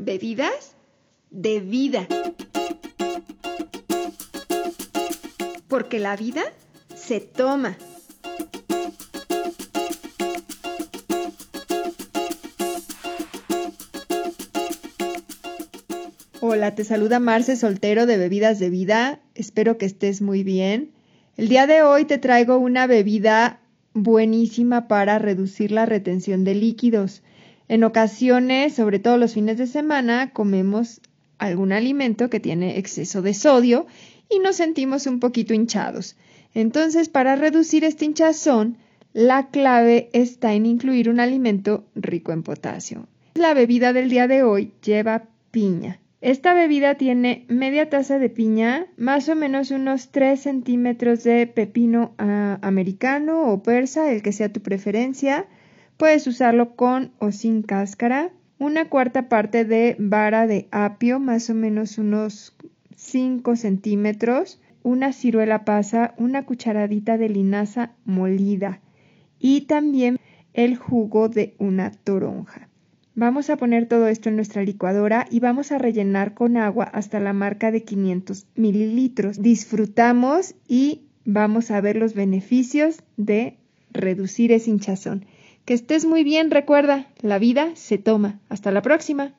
bebidas de vida. Porque la vida se toma. Hola, te saluda Marce Soltero de Bebidas de Vida. Espero que estés muy bien. El día de hoy te traigo una bebida buenísima para reducir la retención de líquidos. En ocasiones, sobre todo los fines de semana, comemos algún alimento que tiene exceso de sodio y nos sentimos un poquito hinchados. Entonces, para reducir este hinchazón, la clave está en incluir un alimento rico en potasio. La bebida del día de hoy lleva piña. Esta bebida tiene media taza de piña, más o menos unos 3 centímetros de pepino ah, americano o persa, el que sea tu preferencia, Puedes usarlo con o sin cáscara. Una cuarta parte de vara de apio, más o menos unos 5 centímetros. Una ciruela pasa, una cucharadita de linaza molida y también el jugo de una toronja. Vamos a poner todo esto en nuestra licuadora y vamos a rellenar con agua hasta la marca de 500 mililitros. Disfrutamos y vamos a ver los beneficios de reducir ese hinchazón. Que estés muy bien, recuerda, la vida se toma. Hasta la próxima.